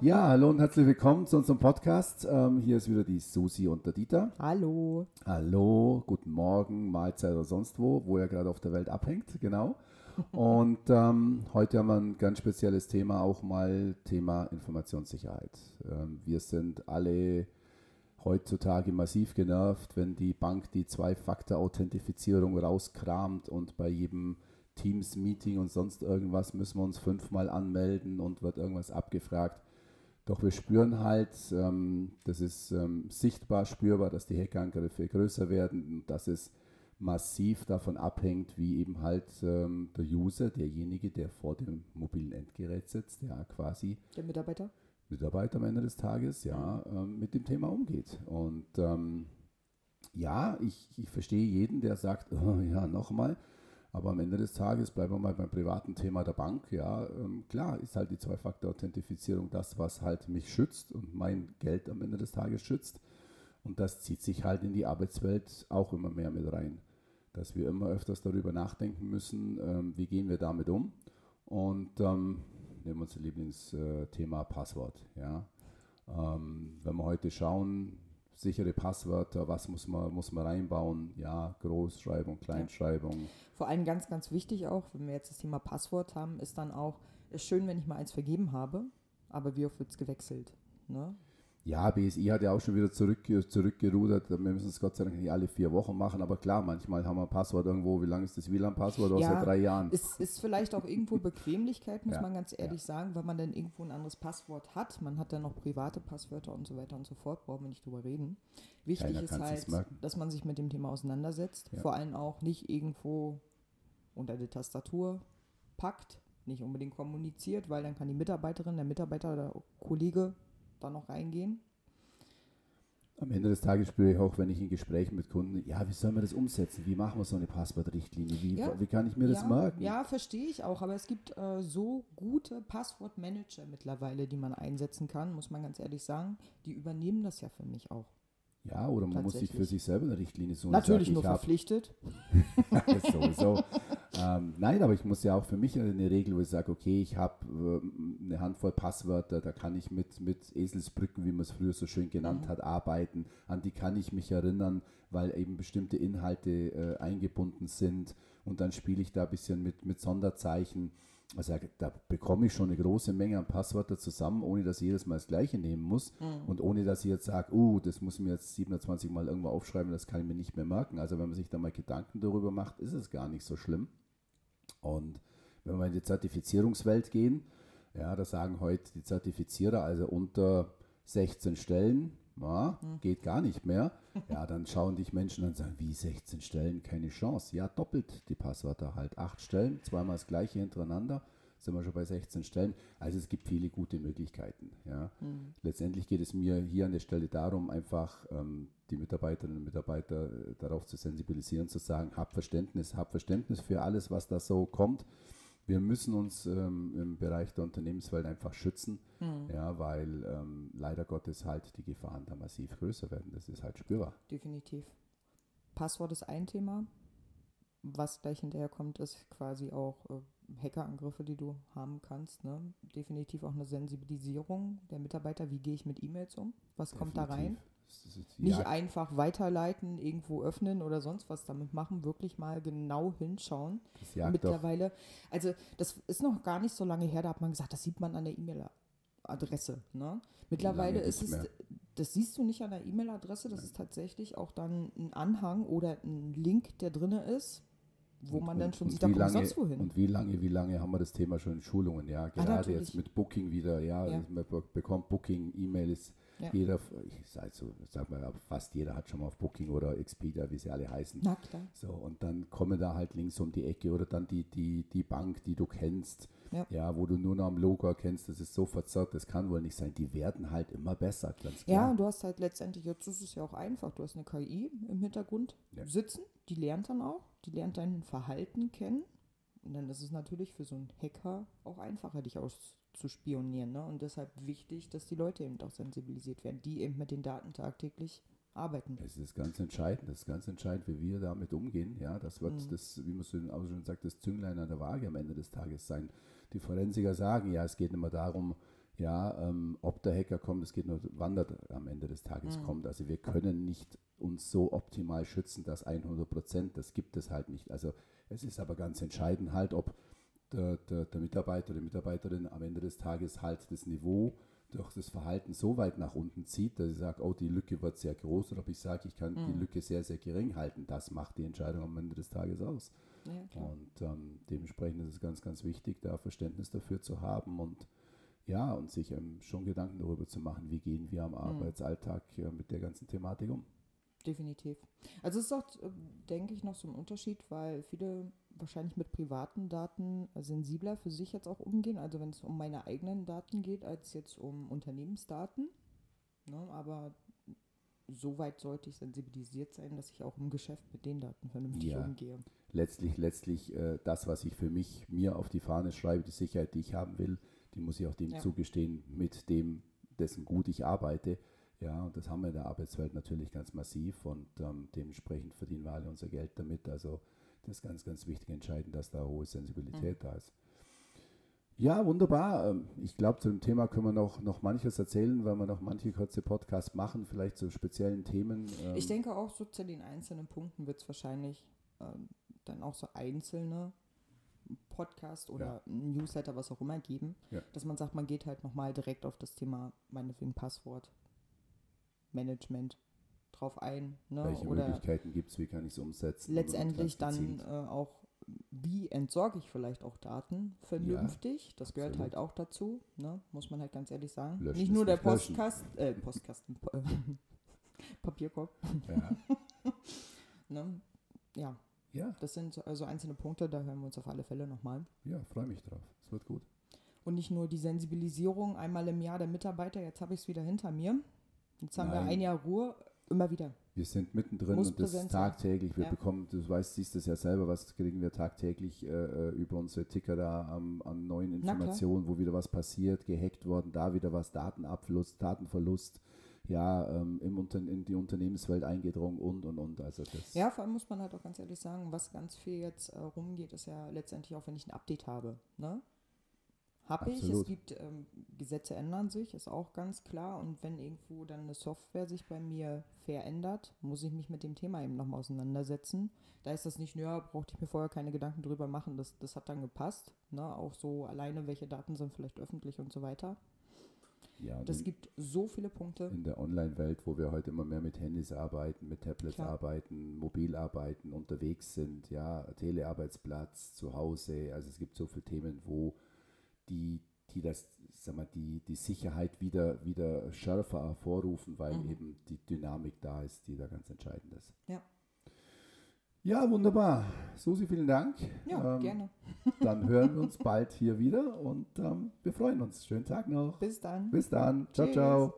Ja, hallo und herzlich willkommen zu unserem Podcast. Ähm, hier ist wieder die Susi und der Dieter. Hallo. Hallo, guten Morgen, Mahlzeit oder sonst wo, wo er gerade auf der Welt abhängt, genau. Und ähm, heute haben wir ein ganz spezielles Thema, auch mal Thema Informationssicherheit. Ähm, wir sind alle heutzutage massiv genervt, wenn die Bank die Zwei-Faktor-Authentifizierung rauskramt und bei jedem Teams-Meeting und sonst irgendwas müssen wir uns fünfmal anmelden und wird irgendwas abgefragt. Doch wir spüren halt, ähm, das ist ähm, sichtbar spürbar, dass die Hackerangriffe größer werden und dass es massiv davon abhängt, wie eben halt ähm, der User, derjenige, der vor dem mobilen Endgerät sitzt, ja quasi Der Mitarbeiter? Mitarbeiter am Ende des Tages, ja, ähm, mit dem Thema umgeht. Und ähm, ja, ich, ich verstehe jeden, der sagt, oh, ja, nochmal, aber am Ende des Tages bleiben wir mal beim privaten Thema der Bank. Ja, ähm, klar ist halt die Zwei-Faktor-Authentifizierung das, was halt mich schützt und mein Geld am Ende des Tages schützt. Und das zieht sich halt in die Arbeitswelt auch immer mehr mit rein. Dass wir immer öfters darüber nachdenken müssen, ähm, wie gehen wir damit um. Und ähm, nehmen wir unser Lieblingsthema Passwort. Ja. Ähm, wenn wir heute schauen, sichere Passwörter, was muss man, muss man reinbauen? Ja, Großschreibung, Kleinschreibung. Vor allem ganz, ganz wichtig auch, wenn wir jetzt das Thema Passwort haben, ist dann auch, ist schön, wenn ich mal eins vergeben habe, aber wie oft wird es gewechselt? Ne? Ja, BSI hat ja auch schon wieder zurück, zurückgerudert. Wir müssen es Gott sei Dank nicht alle vier Wochen machen, aber klar, manchmal haben wir ein Passwort irgendwo. Wie lange ist das WLAN-Passwort? Aus Ja, seit drei Jahren. Es ist vielleicht auch irgendwo Bequemlichkeit, muss Ja, man ganz ehrlich sagen, weil man dann irgendwo ein anderes Passwort hat. Man hat dann noch private Passwörter und so weiter und so fort, brauchen wir nicht drüber reden. Wichtig Keiner ist halt, dass man sich mit dem Thema auseinandersetzt. Ja. Vor allem auch nicht irgendwo unter die Tastatur packt, nicht unbedingt kommuniziert, weil dann kann die Mitarbeiterin, der Mitarbeiter oder Kollege da noch reingehen. Am Ende des Tages spüre ich auch, wenn ich in Gesprächen mit Kunden, ja, wie sollen wir das umsetzen? Wie machen wir so eine Passwortrichtlinie? Wie, Ja. wie kann ich mir das ja, merken? Ja, verstehe ich auch, aber es gibt äh, so gute Passwortmanager mittlerweile, die man einsetzen kann, muss man ganz ehrlich sagen. Die übernehmen das ja für mich auch. Ja, oder man muss sich für sich selber eine Richtlinie suchen. Natürlich Ich nur verpflichtet. das sowieso. Ähm, nein, aber ich muss ja auch für mich eine Regel, wo ich sage, okay, ich habe äh, eine Handvoll Passwörter, da kann ich mit, mit Eselsbrücken, wie man es früher so schön genannt Mhm. hat, arbeiten. An die kann ich mich erinnern, weil eben bestimmte Inhalte äh, eingebunden sind. Und dann spiele ich da ein bisschen mit, mit Sonderzeichen. Also da bekomme ich schon eine große Menge an Passwörter zusammen, ohne dass ich jedes Mal das gleiche nehmen muss und ohne dass ich jetzt sage, oh, das muss ich mir jetzt 27 Mal irgendwo aufschreiben, das kann ich mir nicht mehr merken. Also wenn man sich da mal Gedanken darüber macht, ist es gar nicht so schlimm. Und wenn wir in die Zertifizierungswelt gehen, ja, da sagen heute die Zertifizierer, also unter 16 Stellen, ja, geht gar nicht mehr. Ja, dann schauen dich Menschen an und sagen, wie 16 Stellen, keine Chance. Ja, doppelt die Passwörter halt. Acht Stellen, zweimal das gleiche hintereinander, sind wir schon bei 16 Stellen. Also es gibt viele gute Möglichkeiten. Ja. Letztendlich geht es mir hier an der Stelle darum, einfach ähm, die Mitarbeiterinnen und Mitarbeiter äh, darauf zu sensibilisieren, zu sagen, hab Verständnis, hab Verständnis für alles, was da so kommt. Wir müssen uns ähm, im Bereich der Unternehmenswelt einfach schützen, ja, weil ähm, leider Gottes halt die Gefahren da massiv größer werden. Das ist halt spürbar. Definitiv. Passwort ist ein Thema. Was gleich hinterher kommt, ist quasi auch äh, Hackerangriffe, die du haben kannst. Ne? Definitiv auch eine Sensibilisierung der Mitarbeiter. Wie gehe ich mit E-Mails um? Was kommt da rein? Ist- Nicht ja, einfach weiterleiten, irgendwo öffnen oder sonst was damit machen, wirklich mal genau hinschauen. das jagt doch, Mittlerweile, also das ist noch gar nicht so lange her, da hat man gesagt, das sieht man an der E-Mail-Adresse. Ne? Mittlerweile ist es, mehr. das siehst du nicht an der E-Mail-Adresse, das ist tatsächlich auch dann ein Anhang oder ein Link, der drin ist, wo man dann schon und sieht, da kommt sonst wohin. Und wie lange, wie lange haben wir das Thema schon in Schulungen? Ja, gerade natürlich. jetzt mit Booking wieder, ja, Ja. man be- bekommt Booking, E-Mails, Ja. jeder, ich sag, so, sag mal, fast jeder hat schon mal auf Booking oder Expedia, wie sie alle heißen. Na klar. So, und dann kommen da halt links um die Ecke oder dann die, die, die Bank, die du kennst, Ja. wo du nur noch am Logo erkennst, das ist so verzerrt, das kann wohl nicht sein. Die werden halt immer besser, ganz Ja, klar. und du hast halt letztendlich, jetzt ist es ja auch einfach, du hast eine KI im Hintergrund Ja. sitzen, die lernt dann auch, die lernt dein Verhalten kennen. Und dann ist es natürlich für so einen Hacker auch einfacher, dich auszuspionieren. Ne? Und deshalb wichtig, dass die Leute eben auch sensibilisiert werden, die eben mit den Daten tagtäglich arbeiten. Es ist ganz entscheidend, das ist ganz entscheidend, wie wir damit umgehen. Ja, das wird Mhm. das, wie man so auch schon sagt, das Zünglein an der Waage am Ende des Tages sein. Die Forensiker sagen, ja, es geht mehr darum, Ja, ähm, ob der Hacker kommt, es geht nur, wann der am Ende des Tages Mhm. kommt. Also wir können nicht uns so optimal schützen, dass 100 Prozent, das gibt es halt nicht. Also es ist aber ganz entscheidend halt, ob der, der, der Mitarbeiter oder die Mitarbeiterin am Ende des Tages halt das Niveau durch das Verhalten so weit nach unten zieht, dass ich sage, oh, die Lücke wird sehr groß, oder ob ich sage, ich kann die Mhm. Lücke sehr, sehr gering halten. Das macht die Entscheidung am Ende des Tages aus. Ja. Und ähm, dementsprechend ist es ganz, ganz wichtig, da Verständnis dafür zu haben und ja, und sich ähm, schon Gedanken darüber zu machen, wie gehen wir am Arbeitsalltag äh, mit der ganzen Thematik um. Definitiv. Also es ist auch, äh, denke ich, noch so ein Unterschied, weil viele wahrscheinlich mit privaten Daten sensibler für sich jetzt auch umgehen, also wenn es um meine eigenen Daten geht, als jetzt um Unternehmensdaten. Ne? Aber so weit sollte ich sensibilisiert sein, dass ich auch im Geschäft mit den Daten vernünftig Ja. umgehe. Letztlich, letztlich äh, das, was ich für mich mir auf die Fahne schreibe, die Sicherheit, die ich haben will, die muss ich auch dem Ja. zugestehen, mit dem, dessen gut ich arbeite. Ja, und das haben wir in der Arbeitswelt natürlich ganz massiv und ähm, dementsprechend verdienen wir alle unser Geld damit. Also das ist ganz, ganz wichtig, entscheidend, dass da hohe Sensibilität da ist. Ja, wunderbar. Ähm, Ich glaube, zu dem Thema können wir noch, noch manches erzählen, weil wir noch manche kurze Podcasts machen, vielleicht zu speziellen Themen. Ich Ähm, denke auch so zu den einzelnen Punkten wird es wahrscheinlich ähm, dann auch so einzelne Podcast oder Newsletter, was auch immer geben, Ja. dass man sagt, man geht halt nochmal direkt auf das Thema, meinetwegen Passwort, Management drauf ein. Ne? welche oder Möglichkeiten gibt es, wie kann ich es umsetzen? letztendlich dann äh, auch, wie entsorge ich vielleicht auch Daten vernünftig. das gehört absolut. halt auch dazu, ne? muss man halt ganz ehrlich sagen. Löschen nicht nur der. Postkast, äh, Postkasten, Papierkorb. Ja. Ne? Ja, ja, das sind so also einzelne Punkte, da hören wir uns auf alle Fälle nochmal. ja, freue mich drauf. Es wird gut. Und nicht nur die Sensibilisierung einmal im Jahr der Mitarbeiter, jetzt habe ich es wieder hinter mir. Jetzt haben wir Nein. ein Jahr Ruhe, immer wieder. Wir sind mittendrin Muss und das sein. tagtäglich. Wir Ja. bekommen, du weißt, siehst es ja selber, was kriegen wir tagtäglich äh, äh, über unsere Ticker da am- an neuen. Informationen, wo wieder was passiert, gehackt worden, da wieder was, Datenabfluss, Datenverlust, ja, ähm, im Unter in die Unternehmenswelt eingedrungen und und und. Also das Ja, vor allem muss man halt auch ganz ehrlich sagen, was ganz viel jetzt äh, rumgeht, ist ja letztendlich auch, wenn ich ein Update habe. Ne? Habe ich, es gibt ähm, Gesetze ändern sich, ist auch ganz klar. Und wenn irgendwo dann eine Software sich bei mir verändert, muss ich mich mit dem Thema eben nochmal auseinandersetzen. Da ist das nicht, ja, brauchte ich mir vorher keine Gedanken drüber machen, das, das hat dann gepasst. Ne? Auch so alleine, welche Daten sind vielleicht öffentlich und so weiter. Ja, Das gibt so viele Punkte. in der Online-Welt, wo wir heute immer mehr mit Handys arbeiten, mit Tablets Klar. arbeiten, mobil arbeiten, unterwegs sind, ja, Telearbeitsplatz, zu Hause. Also es gibt so viele Themen, wo die, die das, sag mal, die, die Sicherheit wieder, wieder schärfer hervorrufen, weil Mhm. eben die Dynamik da ist, die da ganz entscheidend ist. Ja. Ja, wunderbar. Susi, vielen Dank. Ja, Ähm, gerne. Dann hören wir uns bald hier wieder und ähm, wir freuen uns. Schönen Tag noch. Bis dann. Bis dann. Ciao, Tschüss. ciao.